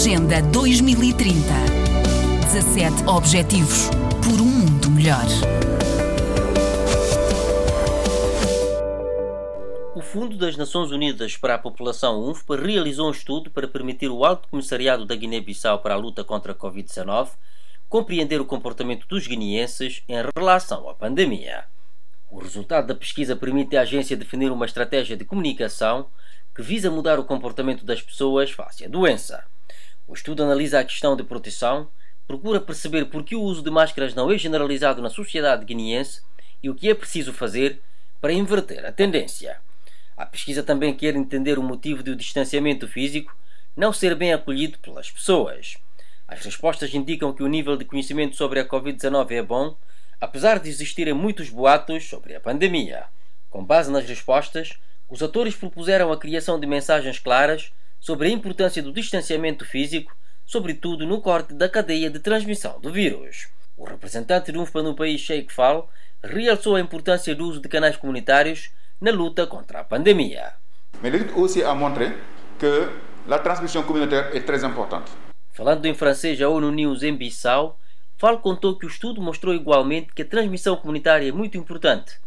Agenda 2030. 17 Objetivos por um mundo melhor. O Fundo das Nações Unidas para a População UNFPA realizou um estudo para permitir o Alto Comissariado da Guiné-Bissau para a luta contra a Covid-19 compreender o comportamento dos guineenses em relação à pandemia. O resultado da pesquisa permite à agência definir uma estratégia de comunicação que visa mudar o comportamento das pessoas face à doença. O estudo analisa a questão de proteção, procura perceber por que o uso de máscaras não é generalizado na sociedade guineense e o que é preciso fazer para inverter a tendência. A pesquisa também quer entender o motivo de o distanciamento físico não ser bem acolhido pelas pessoas. As respostas indicam que o nível de conhecimento sobre a Covid-19 é bom, apesar de existirem muitos boatos sobre a pandemia. Com base nas respostas, os atores propuseram a criação de mensagens claras sobre a importância do distanciamento físico, sobretudo no corte da cadeia de transmissão do vírus. O representante de UNFPA no país, Sheikh Fall, realçou a importância do uso de canais comunitários na luta contra a pandemia. Mais l'étude aussi a montré que la transmission communautaire est très importante. Falando em francês à ONU News em Bissau, Fal contou que o estudo mostrou igualmente que a transmissão comunitária é muito importante.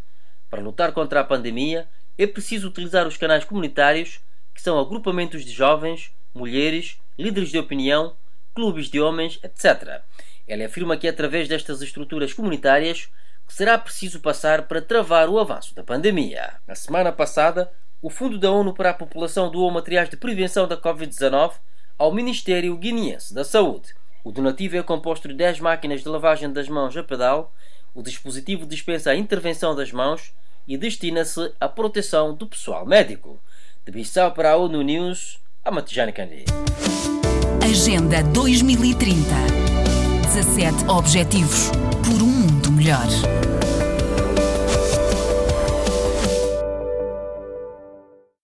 Para lutar contra a pandemia, é preciso utilizar os canais comunitários, que são agrupamentos de jovens, mulheres, líderes de opinião, clubes de homens, etc. Ele afirma que é através destas estruturas comunitárias que será preciso passar para travar o avanço da pandemia. Na semana passada, o Fundo da ONU para a População doou materiais de prevenção da Covid-19 ao Ministério Guineense da Saúde. O donativo é composto de 10 máquinas de lavagem das mãos a pedal, o dispositivo dispensa a intervenção das mãos e destina-se à proteção do pessoal médico. De Bissau para a ONU News, a Matijane Candi. Agenda 2030. 17 Objetivos por um mundo melhor.